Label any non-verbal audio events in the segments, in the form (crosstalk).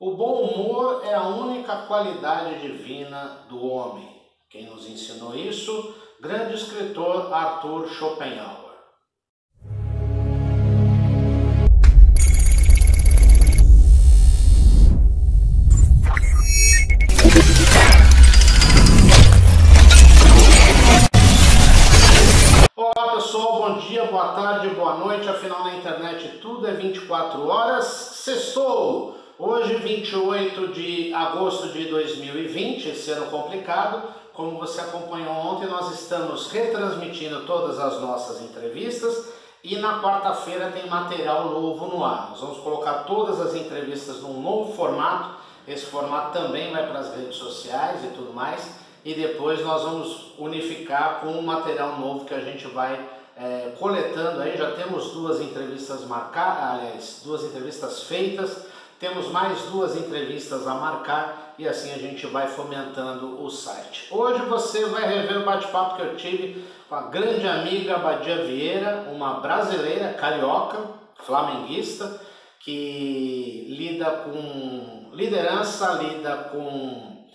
O bom humor é a única qualidade divina do homem. Quem nos ensinou isso? Grande escritor Arthur Schopenhauer. Olá pessoal, bom dia, boa tarde, boa noite. Afinal, na internet tudo é 24 horas. Sextou! Hoje, 28 de agosto de 2020, esse ano complicado. Como você acompanhou ontem, nós estamos retransmitindo todas as nossas entrevistas e na quarta-feira tem material novo no ar. Nós vamos colocar todas as entrevistas num novo formato. Esse formato também vai para as redes sociais e tudo mais. E depois nós vamos unificar com um material novo que a gente vai é, coletando aí. Já temos duas entrevistas marcadas, aliás, duas entrevistas feitas temos mais duas entrevistas a marcar e assim a gente vai fomentando o site. Hoje você vai rever o bate-papo que eu tive com a grande amiga Badia Vieira, uma brasileira carioca, flamenguista, que lida com liderança, lida com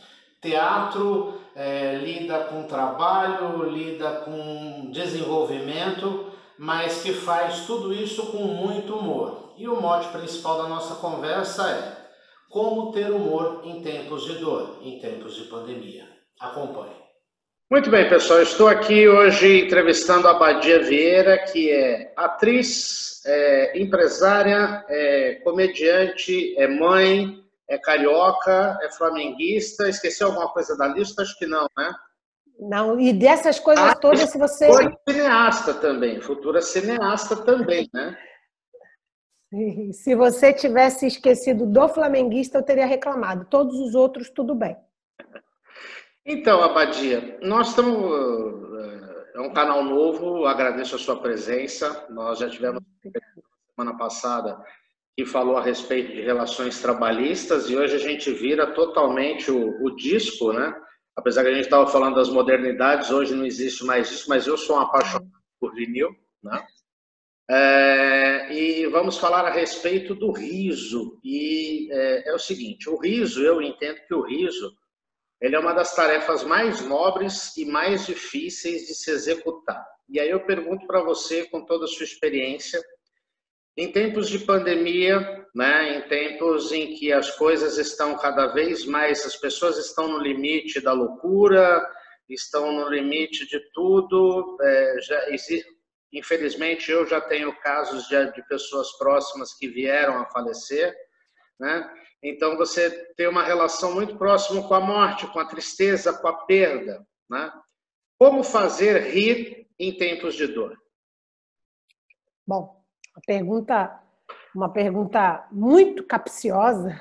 teatro, é, lida com trabalho, lida com desenvolvimento, mas que faz tudo isso com muito humor. E o mote principal da nossa conversa é como ter humor em tempos de dor, em tempos de pandemia. Acompanhe. Muito bem, pessoal. Estou aqui hoje entrevistando a Badia Vieira, que é atriz, é empresária, é comediante, é mãe, é carioca, é flamenguista. Esqueci alguma coisa da lista? Acho que não, né? Não, e dessas coisas ah, todas, se você. Foi cineasta também, futura cineasta também, né? Se você tivesse esquecido do flamenguista, eu teria reclamado. Todos os outros, tudo bem. Então, Abadia, nós estamos. Eh, é um canal novo, agradeço a sua presença. Nós já tivemos semana passada que falou a respeito de relações trabalhistas e hoje a gente vira totalmente o, o disco, né? Apesar que a gente estava falando das modernidades, hoje não existe mais isso, mas eu sou um apaixonado por vinil, né? É, e vamos falar a respeito do riso. E é, é, o seguinte: o riso, eu entendo que o riso ele é uma das tarefas mais nobres e mais difíceis de se executar. E aí eu pergunto para você, com toda a sua experiência, em tempos de pandemia, né, em tempos em que as coisas estão cada vez mais, as pessoas estão no limite da loucura, estão no limite de tudo, é, já Infelizmente, eu já tenho casos de, de pessoas próximas que vieram a falecer, né? Então, você tem uma relação muito próxima com a morte, com a tristeza, com a perda, né? Como fazer rir em tempos de dor? Bom, uma pergunta, uma pergunta muito capciosa,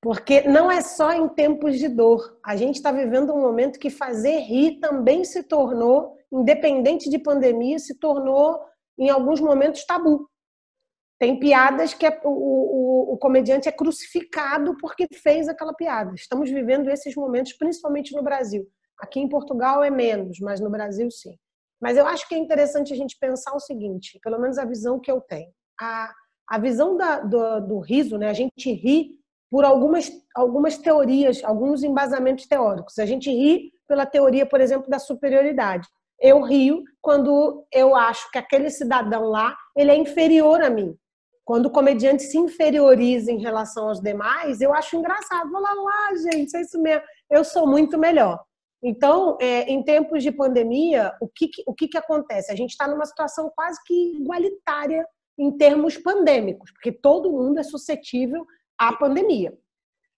porque não é só em tempos de dor. A gente está vivendo um momento que fazer rir também se tornou independente de pandemia, se tornou, em alguns momentos, tabu. Tem piadas que é, o, o, o, comediante é crucificado porque fez aquela piada. Estamos vivendo esses momentos, principalmente no Brasil. Aqui em Portugal é menos, mas no Brasil sim. Mas eu acho que é interessante a gente pensar o seguinte, pelo menos a visão que eu tenho. A, a visão da, do, do riso, né? a gente ri por algumas, algumas teorias, alguns embasamentos teóricos. A gente ri pela teoria, por exemplo, da superioridade eu rio quando eu acho que aquele cidadão lá ele é inferior a mim. Quando o comediante se inferioriza em relação aos demais, eu acho engraçado. Vou lá, lá, gente, é isso mesmo. Eu sou muito melhor. Então, é, em tempos de pandemia, o que, o que, que acontece? A gente está numa situação quase que igualitária em termos pandêmicos, porque todo mundo é suscetível à pandemia.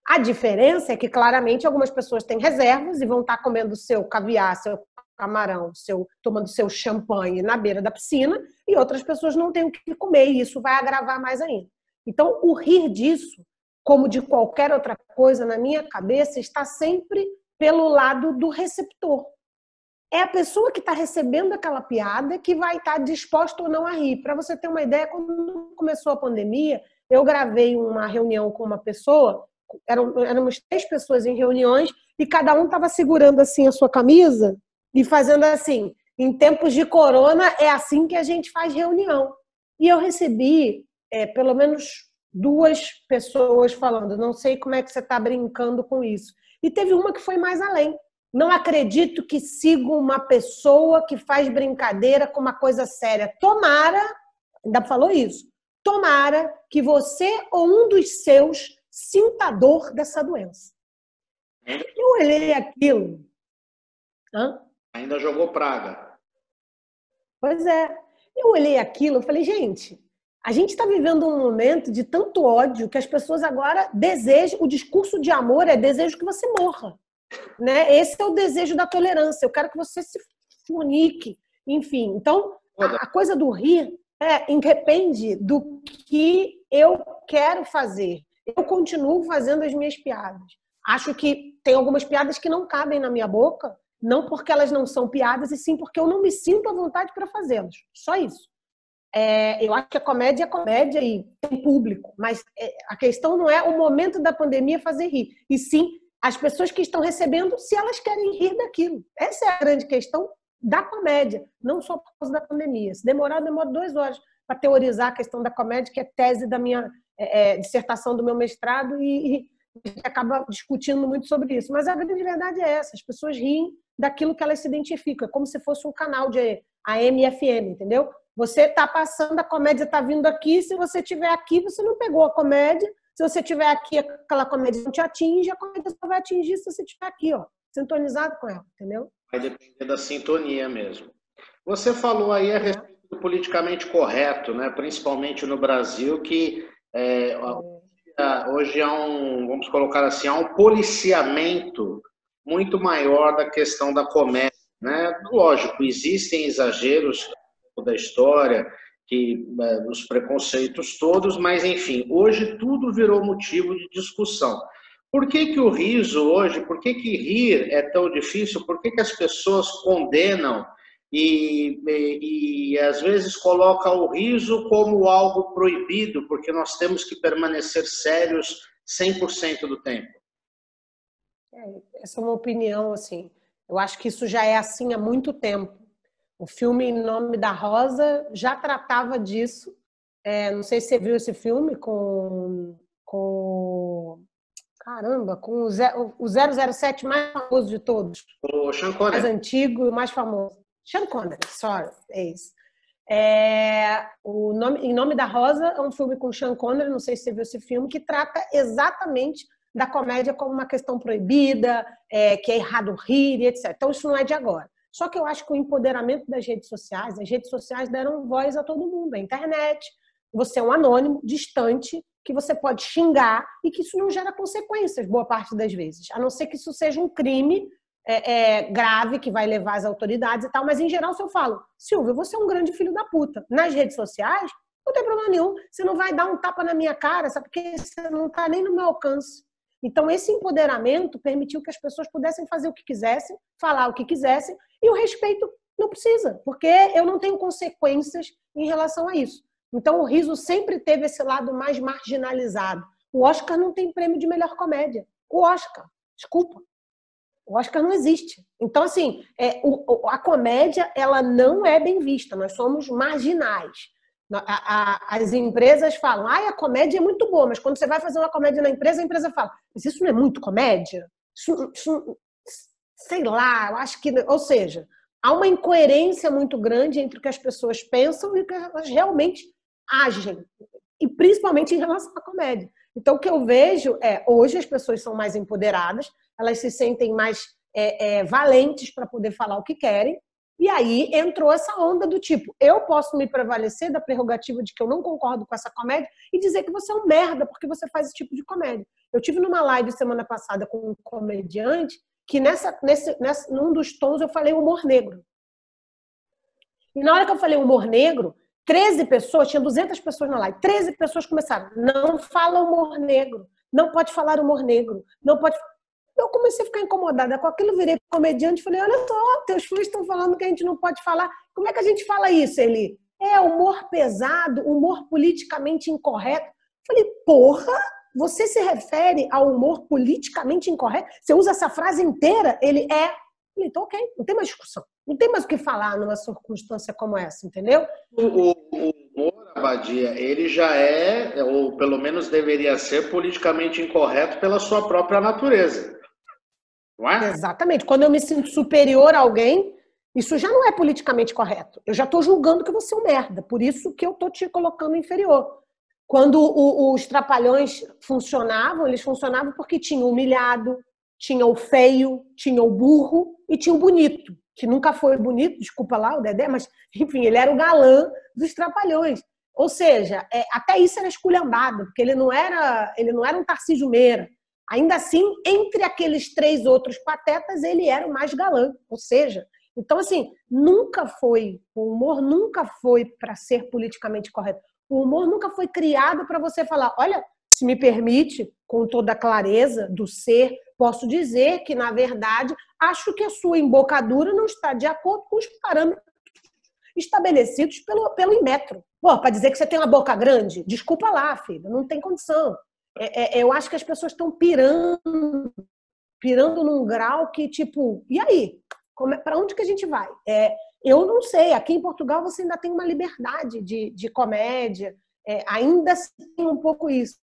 A diferença é que, claramente, algumas pessoas têm reservas e vão estar comendo seu caviar, seu camarão, seu, tomando seu champanhe na beira da piscina, e outras pessoas não têm o que comer, e isso vai agravar mais ainda. Então, o rir disso, como de qualquer outra coisa, na minha cabeça, está sempre pelo lado do receptor. É a pessoa que está recebendo aquela piada que vai estar disposta ou não a rir. Para você ter uma ideia, quando começou a pandemia, eu gravei uma reunião com uma pessoa, eram, éramos três pessoas em reuniões, e cada um estava segurando assim a sua camisa e fazendo assim. Em tempos de corona, é assim que a gente faz reunião. E eu recebi, é, pelo menos duas pessoas falando, não sei como é que você está brincando com isso. E teve uma que foi mais além. Não acredito que siga uma pessoa que faz brincadeira com uma coisa séria. Tomara, ainda falou isso, tomara que você ou um dos seus sinta a dor dessa doença. Eu olhei aquilo. Hã? Ainda jogou praga. Pois é. Eu olhei aquilo e falei, gente, a gente está vivendo um momento de tanto ódio que as pessoas agora desejam, o discurso de amor é desejo que você morra. Né? Esse é o desejo da tolerância. Eu quero que você se funique. Enfim, então, a, coisa do rir é, independe do que eu quero fazer. Eu continuo fazendo as minhas piadas. Acho que tem algumas piadas que não cabem na minha boca, não porque elas não são piadas, e sim porque eu não me sinto à vontade para fazê-las. Só isso. É, eu acho que a comédia é comédia e tem público, mas é, a questão não é o momento da pandemia fazer rir, e sim as pessoas que estão recebendo, se elas querem rir daquilo. Essa é a grande questão da comédia, não só por causa da pandemia. Se demorar, demora duas horas para teorizar a questão da comédia, que é tese da minha é, é dissertação do meu mestrado, e, e acaba discutindo muito sobre isso. Mas a grande verdade é essa: as pessoas riem daquilo que elas se identificam, é como se fosse um canal de AM e FM, entendeu? Você está passando, a comédia está vindo aqui, se você estiver aqui, você não pegou a comédia, se você estiver aqui, aquela comédia não te atinge, a comédia só vai atingir se você estiver aqui, ó, sintonizado com ela, entendeu? Vai depender da sintonia mesmo. Você falou aí a respeito do politicamente correto, né? principalmente no Brasil, que é, é. hoje há um, vamos colocar assim, há um policiamento muito maior da questão da comédia. Né? Lógico, existem exageros da história, que é, os preconceitos todos, mas enfim, hoje tudo virou motivo de discussão. Por que, que o riso hoje, por que, que rir é tão difícil? Por que, que as pessoas condenam e, e, e às vezes colocam o riso como algo proibido, porque nós temos que permanecer sérios 100% do tempo? É, essa é uma opinião, assim. Eu acho que isso já é assim há muito tempo. O filme Em Nome da Rosa já tratava disso. É, não sei se você viu esse filme com, com caramba, com o, o 007 mais famoso de todos. O Sean Connery. Mais antigo e mais famoso. Sean Connery, sorry, é isso. É, o nome, em Nome da Rosa é um filme com Sean Connery, não sei se você viu esse filme, que trata exatamente da comédia como uma questão proibida, é, que é errado rir, etc. Então isso não é de agora. Só que eu acho que o empoderamento das redes sociais, as redes sociais deram voz a todo mundo, a internet. Você é um anônimo, distante, que você pode xingar e que isso não gera consequências, boa parte das vezes. A não ser que isso seja um crime é, é, grave que vai levar as autoridades e tal, mas em geral, se eu falo, Silvio, você é um grande filho da puta, nas redes sociais, não tem problema nenhum. Você não vai dar um tapa na minha cara, sabe? Porque você não está nem no meu alcance. Então, esse empoderamento permitiu que as pessoas pudessem fazer o que quisessem, falar o que quisessem, e o respeito não precisa, porque eu não tenho consequências em relação a isso. Então, o riso sempre teve esse lado mais marginalizado. O Oscar não tem prêmio de melhor comédia. O Oscar, desculpa. O Oscar não existe. Então, assim, é, o, a comédia ela não é bem vista. Nós somos marginais. As empresas falam, ah, a comédia é muito boa, mas quando você vai fazer uma comédia na empresa, a empresa fala, mas isso não é muito comédia? Isso, isso, sei lá, eu acho que. Ou seja, há uma incoerência muito grande entre o que as pessoas pensam e o que elas realmente agem, e principalmente em relação à comédia. Então, o que eu vejo é, hoje as pessoas são mais empoderadas, elas se sentem mais é, é, valentes para poder falar o que querem, e aí entrou essa onda do tipo, eu posso me prevalecer da prerrogativa de que eu não concordo com essa comédia e dizer que você é um merda porque você faz esse tipo de comédia. Eu tive numa live semana passada com um comediante que nessa, nesse, nessa, num dos tons eu falei humor negro. E na hora que eu falei humor negro, 13 pessoas, tinha 200 pessoas na live, 13 pessoas começaram, não fala humor negro, não pode falar humor negro, não pode eu comecei a ficar incomodada com aquilo, virei comediante e falei: olha só, teus filhos estão falando que a gente não pode falar. Como é que a gente fala isso, Eli? É humor pesado, humor politicamente incorreto. Falei, porra, você se refere ao humor politicamente incorreto? Você usa essa frase inteira? Ele é. Falei, então, ok, não tem mais discussão. Não tem mais o que falar numa circunstância como essa, entendeu? O, humor, Abadia, ele já é, ou pelo menos deveria ser, politicamente incorreto pela sua própria natureza. Não é? Exatamente. Quando eu me sinto superior a alguém, isso já não é politicamente correto. Eu já estou julgando que você é um merda. Por isso que eu estou te colocando inferior. Quando o, os trapalhões funcionavam, eles funcionavam porque tinha o humilhado, tinha o feio, tinha o burro e tinha o bonito, que nunca foi bonito, desculpa lá o Dedé, mas enfim, ele era o galã dos trapalhões. Ou seja, é, até isso era esculhambado, porque ele não era, ele não era um Tarcísio Meira. Ainda assim, entre aqueles três outros patetas, ele era o mais galã. Ou seja, então assim, nunca foi, o humor nunca foi para ser politicamente correto. O humor nunca foi criado para você falar, olha, se me permite, com toda a clareza do ser, posso dizer que, na verdade, acho que a sua embocadura não está de acordo com os parâmetros estabelecidos pelo, pelo Inmetro. Pô, para dizer que você tem uma boca grande, desculpa lá, filho, não tem condição. É, é, eu acho que as pessoas estão pirando, pirando num grau que, tipo, e aí? É, para onde que a gente vai? É, eu não sei. Aqui em Portugal você ainda tem uma liberdade de, de comédia, é, ainda tem um pouco isso.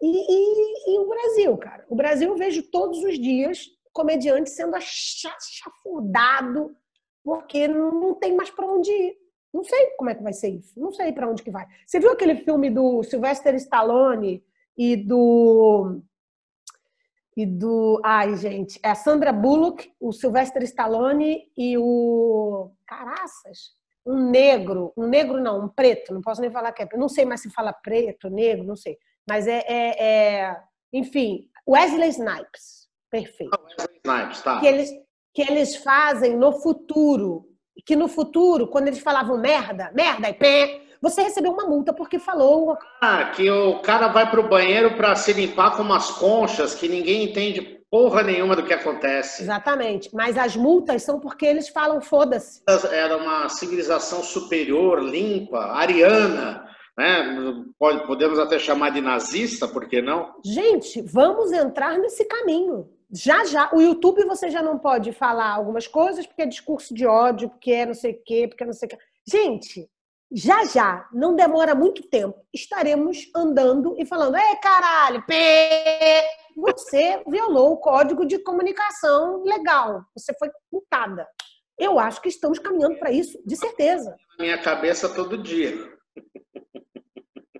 E, e, e, o Brasil, cara. O Brasil eu vejo todos os dias comediante sendo chafurdado porque não tem mais para onde ir. Não sei como é que vai ser isso. Não sei para onde que vai. Você viu aquele filme do Sylvester Stallone e do e do ai gente, é a Sandra Bullock, o Sylvester Stallone e o caraças, um negro, um negro não, um preto, não posso nem falar que é, não sei mais se fala preto, negro, não sei. Mas é, é, é enfim, Wesley Snipes. Perfeito. Wesley Snipes, tá. Que eles, que eles fazem no futuro. Que no futuro, quando eles falavam merda, merda e pé, você recebeu uma multa porque falou. Ah, que o cara vai pro banheiro para se limpar com umas conchas que ninguém entende porra nenhuma do que acontece. Exatamente. Mas as multas são porque eles falam foda-se. Era uma civilização superior, limpa, ariana né? Podemos até chamar de nazista, por que não? Gente, vamos entrar nesse caminho. Já, já. O YouTube você já não pode falar algumas coisas porque é discurso de ódio, porque é não sei o quê, porque é não sei o quê. Gente, já já, não demora muito tempo, estaremos andando e falando: é caralho, pê! você violou o código de comunicação legal, você foi multada. Eu acho que estamos caminhando para isso, de certeza. Na minha cabeça todo dia.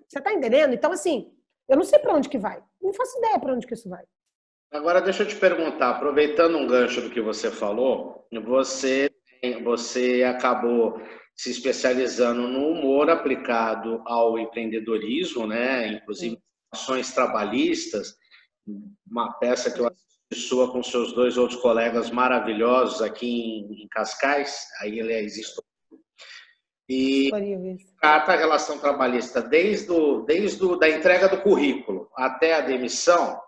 Você está entendendo? Então, assim, eu não sei para onde que vai. Não faço ideia para onde que isso vai. Agora, deixa eu te perguntar, aproveitando um gancho do que você falou, você, você acabou se especializando no humor aplicado ao empreendedorismo, né? inclusive ações trabalhistas, uma peça que eu assisti sua com seus dois outros colegas maravilhosos aqui em, Cascais, aí ele existe e trata a relação trabalhista desde, o, desde o, da entrega do currículo até a demissão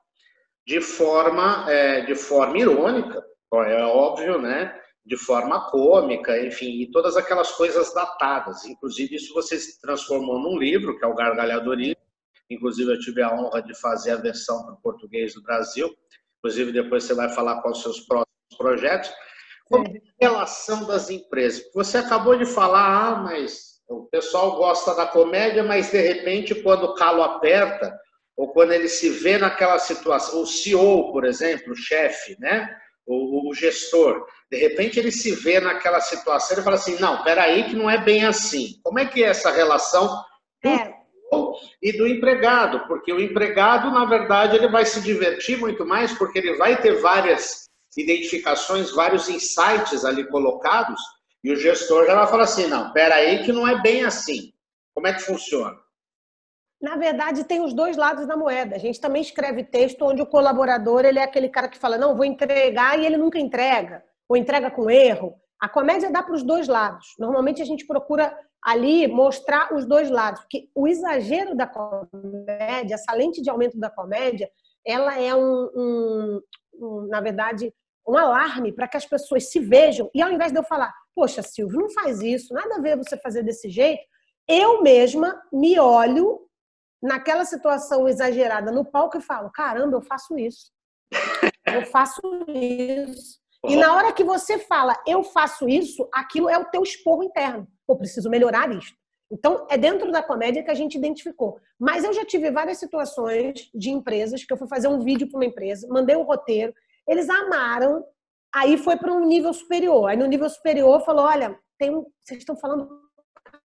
de forma, é, de forma irônica, é óbvio, né? de forma cômica, enfim, e todas aquelas coisas datadas. Inclusive, isso você se transformou num livro, que é o Gargalhadorismo. Inclusive, eu tive a honra de fazer a versão para o português do Brasil. Inclusive, depois você vai falar quais os seus próximos projetos. Como é a relação das empresas? Você acabou de falar, ah, mas o pessoal gosta da comédia, mas de repente, quando o calo aperta, ou quando ele se vê naquela situação, o CEO, por exemplo, o chefe, né? O, o, gestor, de repente ele se vê naquela situação e fala assim, não, peraí que não é bem assim. Como é que é essa relação do é. e do empregado? Porque o empregado, na verdade, ele vai se divertir muito mais porque ele vai ter várias identificações, vários insights ali colocados, e o gestor já vai falar assim, não, peraí que não é bem assim. Como é que funciona? Na verdade, tem os dois lados da moeda. A gente também escreve texto onde o colaborador ele é aquele cara que fala, não, vou entregar, e ele nunca entrega, ou entrega com erro. A comédia dá para os dois lados. Normalmente a gente procura ali mostrar os dois lados, porque o exagero da comédia, essa lente de aumento da comédia, ela é um, um, um na verdade, um alarme para que as pessoas se vejam. E ao invés de eu falar, poxa, Silvio, não faz isso, nada a ver você fazer desse jeito, eu mesma me olho naquela situação exagerada no palco e falo, caramba, eu faço isso. Eu faço isso. E na hora que você fala, eu faço isso, aquilo é o teu esporro interno. Eu preciso melhorar isso. Então, é dentro da comédia que a gente identificou. Mas eu já tive várias situações de empresas que eu fui fazer um vídeo para uma empresa, mandei o um roteiro, eles amaram, aí foi para um nível superior. Aí no nível superior falou: olha, tem um, vocês estão falando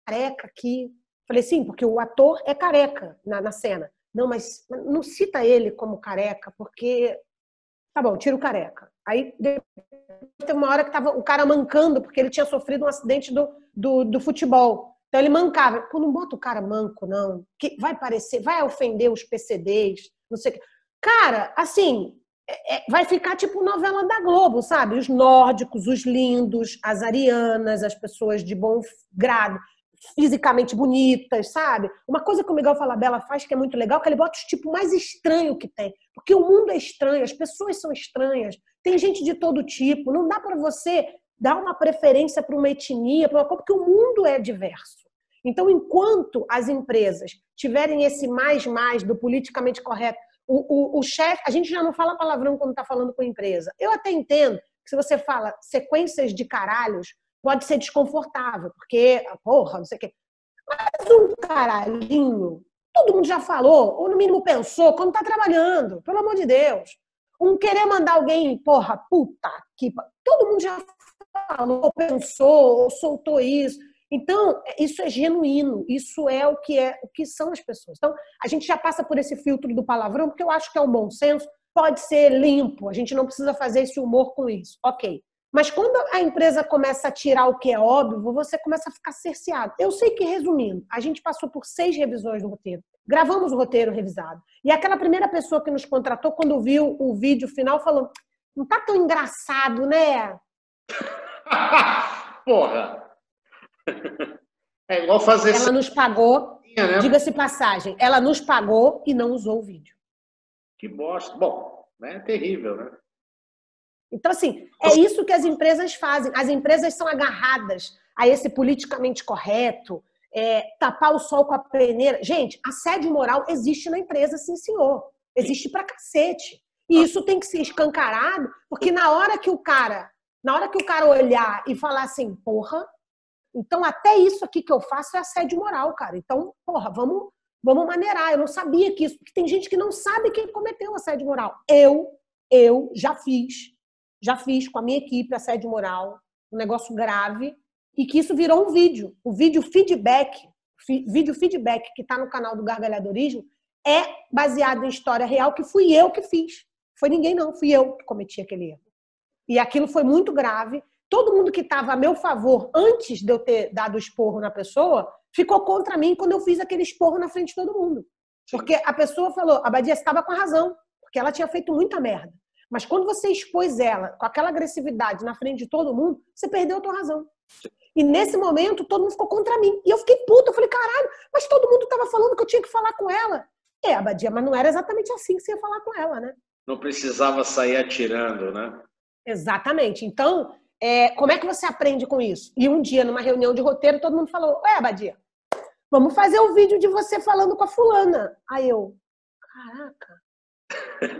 careca aqui. Falei, sim, porque o ator é careca na, na cena. Não, mas não cita ele como careca, porque. Tá bom, tira o careca. Aí tem uma hora que tava o cara mancando, porque ele tinha sofrido um acidente do, do, do futebol. Então ele mancava. Pô, não bota o cara manco, não. Que vai parecer, vai ofender os PCDs, não sei o que. Cara, assim, é, é, vai ficar tipo novela da Globo, sabe? Os nórdicos, os lindos, as arianas, as pessoas de bom grado, fisicamente bonitas, sabe? Uma coisa que o Miguel Falabella faz que é muito legal, que ele bota o tipo mais estranho que tem. Porque o mundo é estranho, as pessoas são estranhas, tem gente de todo tipo. Não dá para você dar uma preferência para uma etnia, para uma coisa, porque o mundo é diverso. Então, enquanto as empresas tiverem esse mais mais do politicamente correto, o, o, o chefe, a gente já não fala palavrão quando está falando com a empresa. Eu até entendo que se você fala sequências de caralhos, pode ser desconfortável, porque, porra, não sei o quê. Mas um caralhinho, todo mundo já falou, ou no mínimo pensou, quando está trabalhando, pelo amor de Deus. Um querer mandar alguém, porra, puta que. Todo mundo já falou, pensou, soltou isso. Então, isso é genuíno, isso é o que é, o que são as pessoas. Então, a gente já passa por esse filtro do palavrão, porque eu acho que é um bom senso, pode ser limpo, a gente não precisa fazer esse humor com isso. OK. Mas quando a empresa começa a tirar o que é óbvio, você começa a ficar cerceado. Eu sei que, resumindo, a gente passou por seis revisões do roteiro. Gravamos o roteiro revisado. E aquela primeira pessoa que nos contratou, quando viu o vídeo final, falou: não tá tão engraçado, né? (laughs) Porra! É igual fazer. Ela nos pagou, né? diga-se passagem, ela nos pagou e não usou o vídeo. Que bosta. Bom, né? é terrível, né? Então, assim, é isso que as empresas fazem. As empresas são agarradas a esse politicamente correto, é, tapar o sol com a peneira. Gente, assédio moral existe na empresa, sim, senhor. Existe pra cacete. E isso tem que ser escancarado, porque na hora que o cara, na hora que o cara olhar e falar assim, porra, então até isso aqui que eu faço é assédio moral, cara. Então, porra, vamos, vamos maneirar. Eu não sabia que isso, porque tem gente que não sabe quem cometeu assédio moral. Eu, eu já fiz já fiz com a minha equipe assédio moral, um negócio grave, e que isso virou um vídeo. O vídeo feedback, vídeo feedback que está no canal do Gargalhadorismo, é baseado em história real que fui eu que fiz. Foi ninguém não, fui eu que cometi aquele erro. E aquilo foi muito grave. Todo mundo que estava a meu favor antes de eu ter dado o esporro na pessoa, ficou contra mim quando eu fiz aquele esporro na frente de todo mundo. Porque a pessoa falou, a Badia estava com a razão, porque ela tinha feito muita merda. Mas quando você expôs ela com aquela agressividade na frente de todo mundo, você perdeu a tua razão. E nesse momento, todo mundo ficou contra mim. E eu fiquei puta. Eu falei, caralho, mas todo mundo estava falando que eu tinha que falar com ela. É, Abadia, mas não era exatamente assim que você ia falar com ela, né? Não precisava sair atirando, né? Exatamente. Então, é, como é que você aprende com isso? E um dia, numa reunião de roteiro, todo mundo falou: Ué, Abadia, vamos fazer o um vídeo de você falando com a fulana. Aí eu, caraca,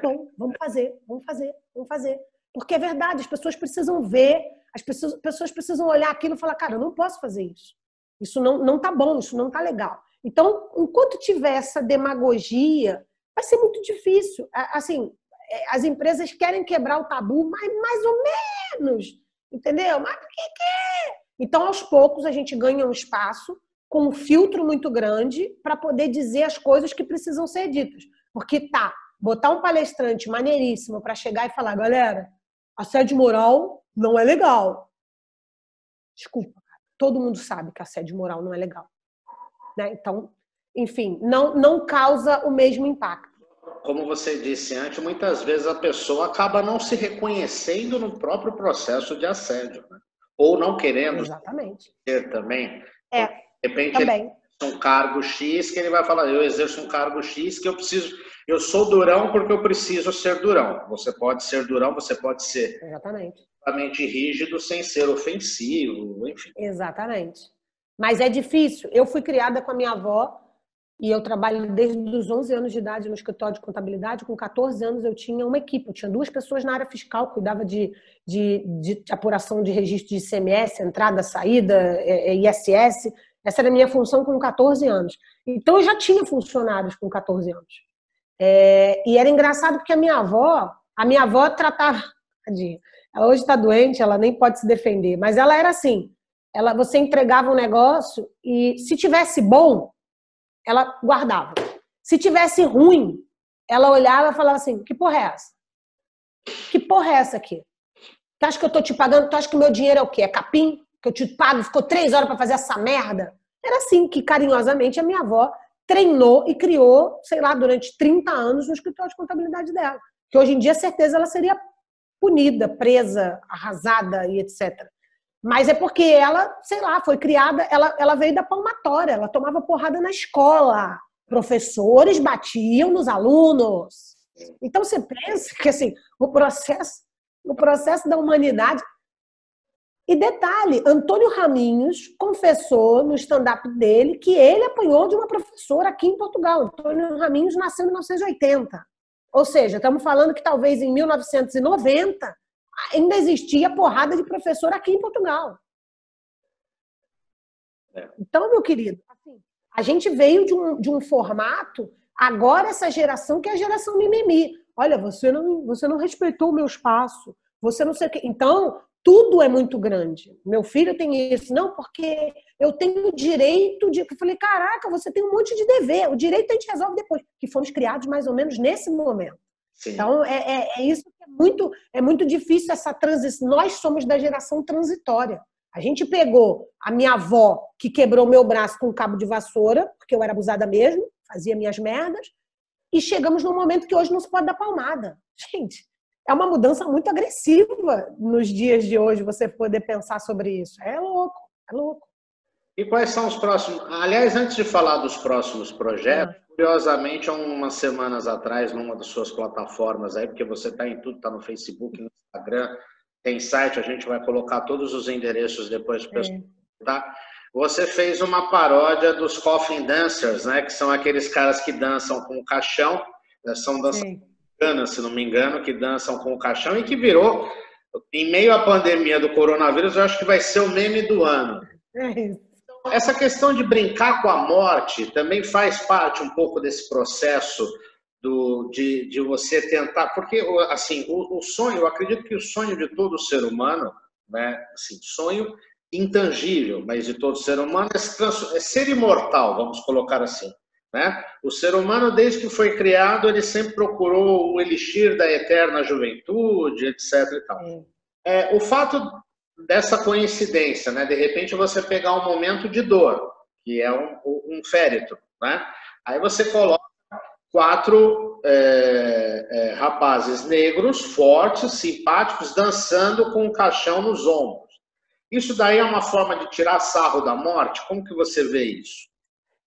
Bom, vamos fazer, vamos fazer, vamos fazer. Porque é verdade, as pessoas precisam ver, as pessoas, pessoas precisam olhar aquilo e falar, cara, eu não posso fazer isso. Isso não, não tá bom, isso não tá legal. Então, enquanto tiver essa demagogia, vai ser muito difícil. Assim, é, as empresas querem quebrar o tabu, mas mais ou menos, entendeu? Mas por que que? Então, aos poucos, a gente ganha um espaço com um filtro muito grande para poder dizer as coisas que precisam ser ditas. Porque tá, botar um palestrante maneiríssimo para chegar e falar, galera, assédio moral não é legal. Desculpa, todo mundo sabe que assédio moral não é legal. Né? Então, enfim, não, não causa o mesmo impacto. Como você disse antes, muitas vezes a pessoa acaba não se reconhecendo no próprio processo de assédio, né? ou não querendo Exatamente. ser também. É, de repente também. ele um cargo X que ele vai falar, eu exerço um cargo X que eu preciso eu sou durão porque eu preciso ser durão. Você pode ser durão, você pode ser Exatamente. rígido sem ser ofensivo, enfim. Exatamente. Mas é difícil. Eu fui criada com a minha avó e eu trabalho desde os 11 anos de idade no escritório de contabilidade. Com 14 anos eu tinha uma equipe, eu tinha duas pessoas na área fiscal, cuidava de, de, de apuração de registro de ICMS, entrada, saída, é, é, ISS. Essa era a minha função com 14 anos. Então eu já tinha funcionários com 14 anos. É, e era engraçado porque a minha avó, a minha avó tratava, ela hoje está doente, ela nem pode se defender, mas ela era assim, ela, você entregava um negócio e se tivesse bom, ela guardava. Se tivesse ruim, ela olhava e falava assim: que porra é essa? Que porra é essa aqui? Tu acha que eu tô te pagando? Tu acha que o meu dinheiro é o quê? É capim? Que eu te pago, ficou três horas para fazer essa merda? Era assim que, carinhosamente, a minha avó treinou e criou, sei lá, durante 30 anos no escritório de contabilidade dela. Que hoje em dia, certeza, ela seria punida, presa, arrasada e etc. Mas é porque ela, sei lá, foi criada, ela, ela veio da palmatória, ela tomava porrada na escola. Professores batiam nos alunos. Então você pensa que assim, o processo, o processo da humanidade. E detalhe, Antônio Raminhos confessou no stand-up dele que ele apanhou de uma professora aqui em Portugal. Antônio Raminhos nasceu em 1980. Ou seja, estamos falando que talvez em 1990 ainda existia porrada de professor aqui em Portugal. É. Então, meu querido, assim, a gente veio de um, de um formato, agora essa geração que é a geração mimimi. Olha, você não, você não respeitou o meu espaço, você não sei o quê. Então, tudo é muito grande. Meu filho tem isso. Não, porque eu tenho o direito de. Eu falei, caraca, você tem um monte de dever. O direito a gente resolve depois. Que fomos criados mais ou menos nesse momento. Sim. Então, é, é, é, isso que é muito, é muito difícil essa transição. Nós somos da geração transitória. A gente pegou a minha avó, que quebrou meu braço com um cabo de vassoura, porque eu era abusada mesmo, fazia minhas merdas, e chegamos num momento que hoje não se pode dar palmada. (laughs) Gente, é uma mudança muito agressiva nos dias de hoje você poder pensar sobre isso. É louco, é louco. E quais são os próximos? Aliás, antes de falar dos próximos projetos, ah. curiosamente, há umas semanas atrás, numa das suas plataformas aí, porque você está em tudo, está no Facebook, no Instagram, tem site, a gente vai colocar todos os endereços depois para é. tá? Você fez uma paródia dos Coffin Dancers, né? Que são aqueles caras que dançam com o caixão, né? são se não me engano, que dançam com o caixão e que virou, em meio à pandemia do coronavírus, eu acho que vai ser o meme do ano. É Essa questão de brincar com a morte também faz parte um pouco desse processo do, de, de você tentar, porque assim o, o, sonho, eu acredito que o sonho de todo ser humano, né, assim, sonho intangível, mas de todo ser humano é, é ser imortal, vamos colocar assim. Né? O ser humano, desde que foi criado, ele sempre procurou o elixir da eterna juventude, etc. E tal. É, o fato dessa coincidência, né? de repente você pegar um momento de dor, que é um, um féretro, né? aí você coloca quatro é, é, rapazes negros, fortes, simpáticos, dançando com um caixão nos ombros. Isso daí é uma forma de tirar sarro da morte? Como que você vê isso?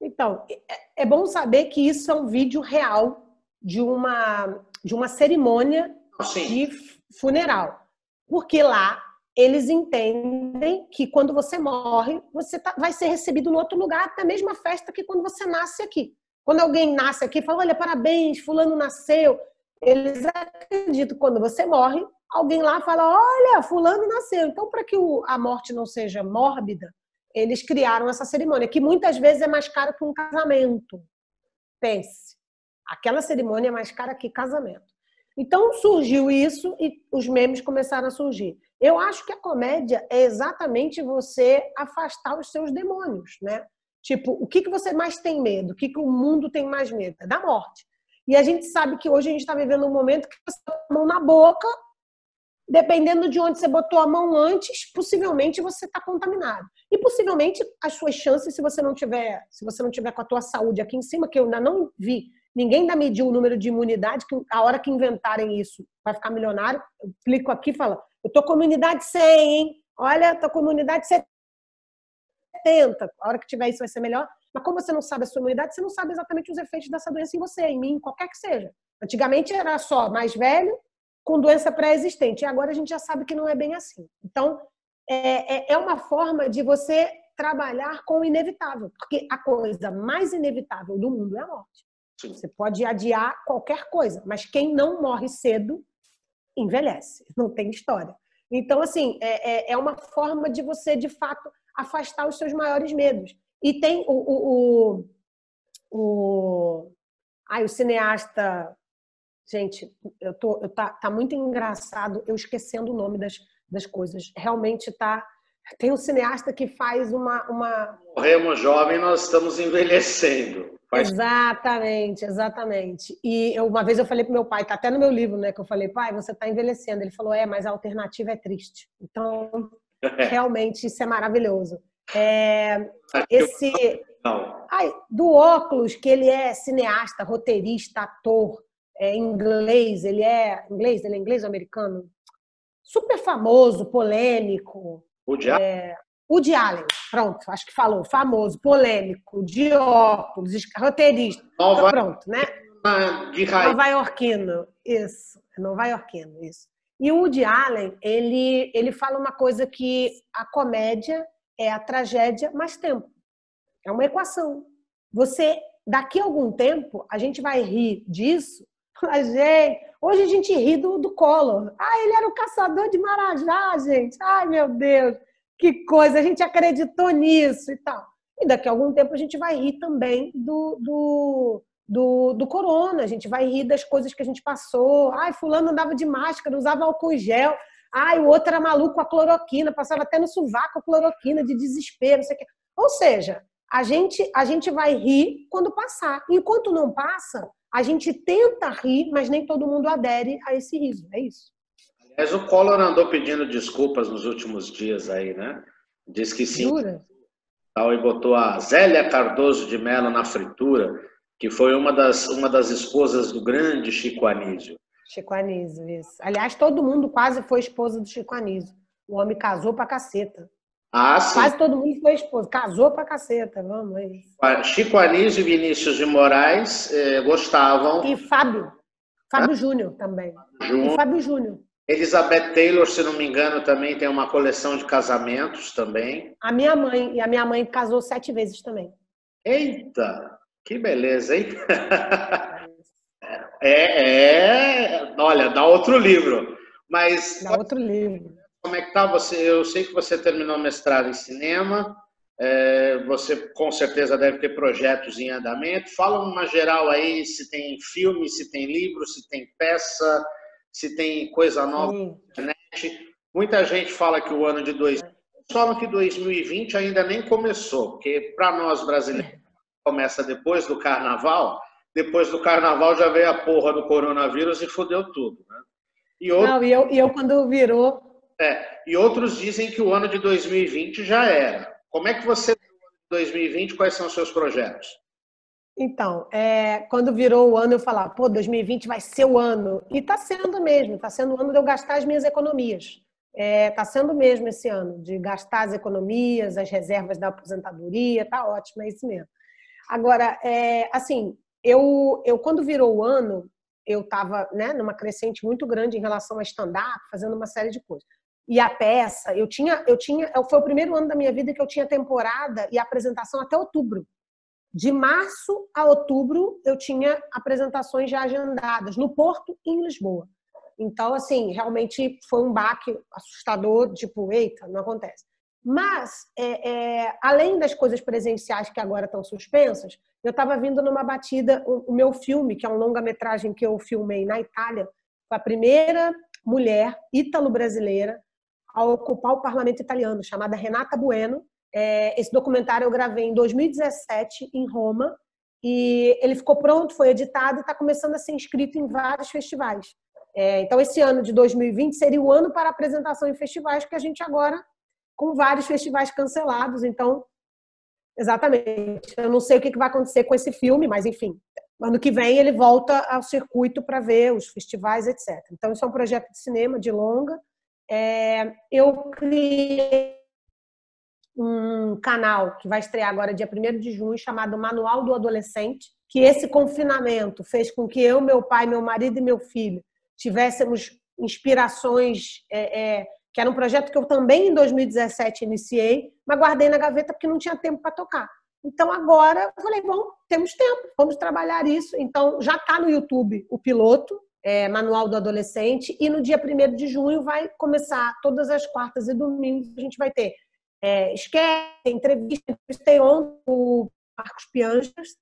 Então, é, é bom saber que isso é um vídeo real de uma, de uma cerimônia Sim. de funeral. Porque lá eles entendem que quando você morre, você tá, vai ser recebido no outro lugar, na mesma festa que quando você nasce aqui. Quando alguém nasce aqui, fala: olha, parabéns, fulano nasceu. Eles acreditam que quando você morre, alguém lá fala: olha, fulano nasceu. Então, para que a morte não seja mórbida, eles criaram essa cerimônia, que muitas vezes é mais cara que um casamento. Pense, aquela cerimônia é mais cara que casamento. Então surgiu isso e os memes começaram a surgir. Eu acho que a comédia é exatamente você afastar os seus demônios, né? Tipo, o que, que você mais tem medo? O que, que o mundo tem mais medo? É da morte. E a gente sabe que hoje a gente está vivendo um momento que você tá com a mão na boca, dependendo de onde você botou a mão antes, possivelmente você está contaminado. E possivelmente as suas chances, se você não tiver, se você não tiver com a tua saúde aqui em cima, que eu ainda não vi, ninguém ainda mediu o número de imunidade, que a hora que inventarem isso vai ficar milionário, eu clico aqui e falo, eu tô com imunidade 100, hein? Olha, tô com imunidade 70. A hora que tiver isso vai ser melhor. Mas como você não sabe a sua imunidade, você não sabe exatamente os efeitos dessa doença em você, em mim, qualquer que seja. Antigamente era só mais velho com doença pré-existente. E agora a gente já sabe que não é bem assim. Então, é, é, é uma forma de você trabalhar com o inevitável, porque a coisa mais inevitável do mundo é a morte. Sim. Você pode adiar qualquer coisa, mas quem não morre cedo envelhece, não tem história. Então, assim, é, é, é uma forma de você, de fato, afastar os seus maiores medos. E tem o, o, o, o, ai, o cineasta. Gente, eu tô, eu tá, tá muito engraçado eu esquecendo o nome das, das coisas. Realmente tá. Tem um cineasta que faz uma. uma... Morremos jovem, nós estamos envelhecendo. Faz... Exatamente, exatamente. E eu, uma vez eu falei pro meu pai, tá até no meu livro, né? Que eu falei, pai, você tá envelhecendo. Ele falou, é, mas a alternativa é triste. Então, (laughs) realmente, isso é maravilhoso. É, esse. Ai, do óculos, que ele é cineasta, roteirista, ator, é inglês, ele é inglês, ele é inglês ou americano? Super famoso, polêmico. O Allen. É, Woody Allen, pronto, acho que falou, famoso, polêmico, de óculos, roteirista. Nova, pronto, né? De raiz. Nova Yorkino, isso, Nova Yorkino, isso. E o Woody Allen, ele, ele fala uma coisa que a comédia é a tragédia mais tempo. É uma equação. Você, daqui a algum tempo, a gente vai rir disso. A gente, hoje a gente ri do, do Collor. Ah, ele era o caçador de Marajá, gente. Ai, meu Deus, que coisa. A gente acreditou nisso e tal. E daqui a algum tempo a gente vai rir também do, do, do, do corona. A gente vai rir das coisas que a gente passou. Ai, fulano andava de máscara, usava álcool gel. Ai, o outro era maluco com a cloroquina, passava até no sovaco a cloroquina de desespero, não sei o. Ou seja, a gente, a gente vai rir quando passar. Enquanto não passa, a gente tenta rir, mas nem todo mundo adere a esse riso. É isso. Aliás, o Collor andou pedindo desculpas nos últimos dias aí, né? Diz que sim. Jura? E botou a Zélia Cardoso de Mello na fritura, que foi uma das, uma das esposas do grande Chico Anísio. Chico Anísio, isso. Aliás, todo mundo quase foi esposa do Chico Anísio. O homem casou pra caceta. Ah, sim. Quase todo mundo foi esposa. Casou pra caceta, vamos. É Chico Anísio e Vinícius de Moraes eh, gostavam. E Fábio. Fábio Júnior também. Júnior. E Fábio Júnior. Elizabeth Taylor, se não me engano, também tem uma coleção de casamentos também. A minha mãe, e a minha mãe casou sete vezes também. Eita, que beleza, hein? (laughs) É, é, olha, dá outro livro. Mas dá outro livro. Como é que tá você? Eu sei que você terminou mestrado em cinema. É, você com certeza deve ter projetos em andamento. Fala uma geral aí se tem filme, se tem livro, se tem peça, se tem coisa nova na internet. Muita gente fala que o ano de dois falam que 2020 ainda nem começou, porque para nós brasileiros começa depois do carnaval depois do carnaval já veio a porra do coronavírus e fodeu tudo. Né? E outro... Não, e eu, e eu quando virou. É, e outros dizem que o ano de 2020 já era. Como é que você 2020, quais são os seus projetos? Então, é, quando virou o ano, eu falava, pô, 2020 vai ser o ano. E está sendo mesmo, está sendo o ano de eu gastar as minhas economias. Está é, tá sendo mesmo esse ano, de gastar as economias, as reservas da aposentadoria, tá ótimo, é isso mesmo. Agora, é, assim, eu, eu quando virou o ano, eu estava né, numa crescente muito grande em relação a stand-up, fazendo uma série de coisas. E a peça, eu tinha, eu tinha, foi o primeiro ano da minha vida que eu tinha temporada e apresentação até outubro. De março a outubro, eu tinha apresentações já agendadas no Porto e em Lisboa. Então, assim, realmente foi um baque assustador, tipo, eita, não acontece. Mas, é, é, além das coisas presenciais que agora estão suspensas, eu estava vindo numa batida, o, o meu filme, que é um longa-metragem que eu filmei na Itália, foi a primeira mulher ítalo-brasileira a ocupar o parlamento italiano, chamada Renata Bueno. É, esse documentário eu gravei em 2017 em Roma e ele ficou pronto, foi editado e está começando a ser inscrito em vários festivais. É, então, esse ano de 2020 seria o ano para apresentação em festivais, que a gente agora com vários festivais cancelados. Então, exatamente. Eu não sei o que vai acontecer com esse filme, mas enfim, ano que vem ele volta ao circuito para ver os festivais, etc. Então, isso é um projeto de cinema de longa. É, eu criei um canal que vai estrear agora dia 1 de junho, chamado Manual do Adolescente, que esse confinamento fez com que eu, meu pai, meu marido e meu filho tivéssemos inspirações é, é, que era um projeto que eu também em 2017 iniciei, mas guardei na gaveta porque não tinha tempo para tocar. Então agora eu falei, bom, temos tempo, vamos trabalhar isso. Então já está no YouTube o piloto, é, Manual do Adolescente, e no dia 1 de junho vai começar, todas as quartas e domingos, a gente vai ter É, esquece, entrevista, entrevistei ontem o Marcos Pianjas,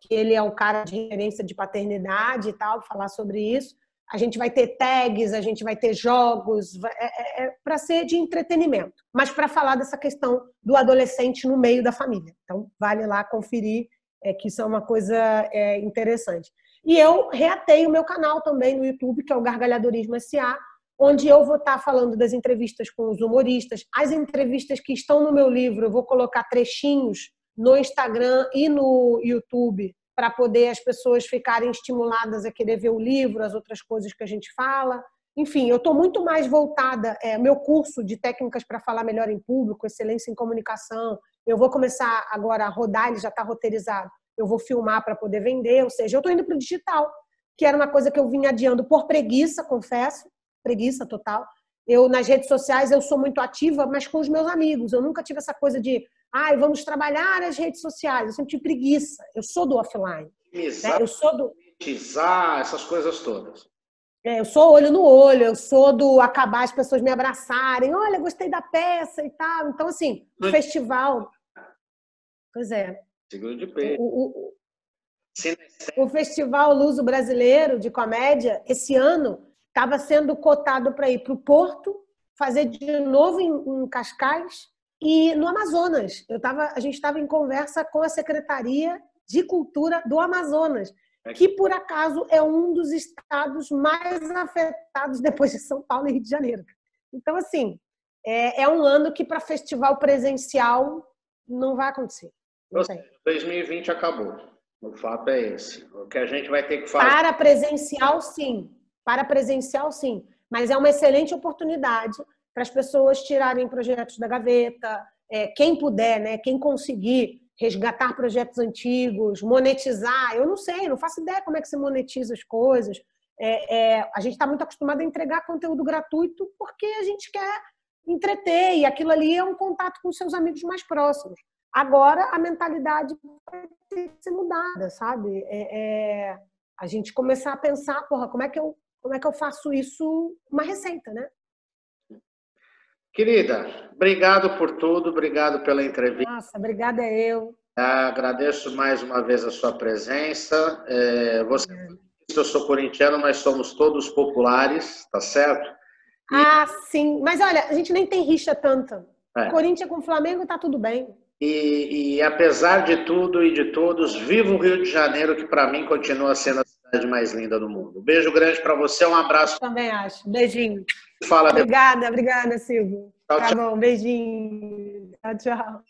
que ele é o cara de referência de paternidade e tal, falar sobre isso. A gente vai ter tags, a gente vai ter jogos, é, é, é para ser de entretenimento, mas para falar dessa questão do adolescente no meio da família. Então, vale lá conferir, é, que isso é uma coisa é, interessante. E eu reatei o meu canal também no YouTube, que é o Gargalhadorismo SA, onde eu vou estar falando das entrevistas com os humoristas. As entrevistas que estão no meu livro, eu vou colocar trechinhos no Instagram e no YouTube para poder as pessoas ficarem estimuladas a querer ver o livro, as outras coisas que a gente fala. Enfim, eu estou muito mais voltada. É, meu curso de técnicas para falar melhor em público, excelência em comunicação, eu vou começar agora a rodar, ele já está roteirizado. Eu vou filmar para poder vender, ou seja, eu estou indo para o digital, que era uma coisa que eu vinha adiando por preguiça, confesso, preguiça total. Eu nas redes sociais eu sou muito ativa, mas com os meus amigos. Eu nunca tive essa coisa de ai, vamos trabalhar as redes sociais. Eu sempre tive preguiça. Eu sou do offline. Né? Eu sou do. essas coisas todas. É, eu sou olho no olho, eu sou do acabar as pessoas me abraçarem. Olha, gostei da peça e tal. Então, assim, o festival. Pois é. Seguro de. O, o, o Festival Luso Brasileiro de Comédia, esse ano, estava sendo cotado para ir para o Porto, fazer de novo em, em Cascais e no Amazonas, eu tava, a gente estava em conversa com a Secretaria de Cultura do Amazonas, é que por acaso é um dos estados mais afetados depois de São Paulo e Rio de Janeiro. Então, assim, é, é um ano que para festival presencial não vai acontecer. Não 2020 acabou. O fato é esse. O que a gente vai ter que fazer. Para presencial, sim. Para presencial, sim. Mas é uma excelente oportunidade para as pessoas tirarem projetos da gaveta, é, quem puder, né, quem conseguir resgatar projetos antigos, monetizar. Eu não sei, não faço ideia como é que se monetiza as coisas. É, é, a gente está muito acostumado a entregar conteúdo gratuito porque a gente quer entreter e aquilo ali é um contato com seus amigos mais próximos. Agora a mentalidade vai ter que ser mudada, sabe? É, é, a gente começar a pensar, porra, como é que eu como é que eu faço isso uma receita, né? Querida, obrigado por tudo, obrigado pela entrevista. Nossa, obrigada eu. Agradeço mais uma vez a sua presença. É, você, eu sou corintiano, mas somos todos populares, tá certo? E... Ah, sim. Mas olha, a gente nem tem rixa tanta. É. Corinthians com Flamengo tá tudo bem. E, e, apesar de tudo e de todos, viva o Rio de Janeiro, que para mim continua sendo a cidade mais linda do mundo. beijo grande para você, um abraço. Também acho. Beijinho. Fala obrigada, depois. obrigada, Silvio. Tchau, tá tchau. bom, beijinho. Tchau, tchau.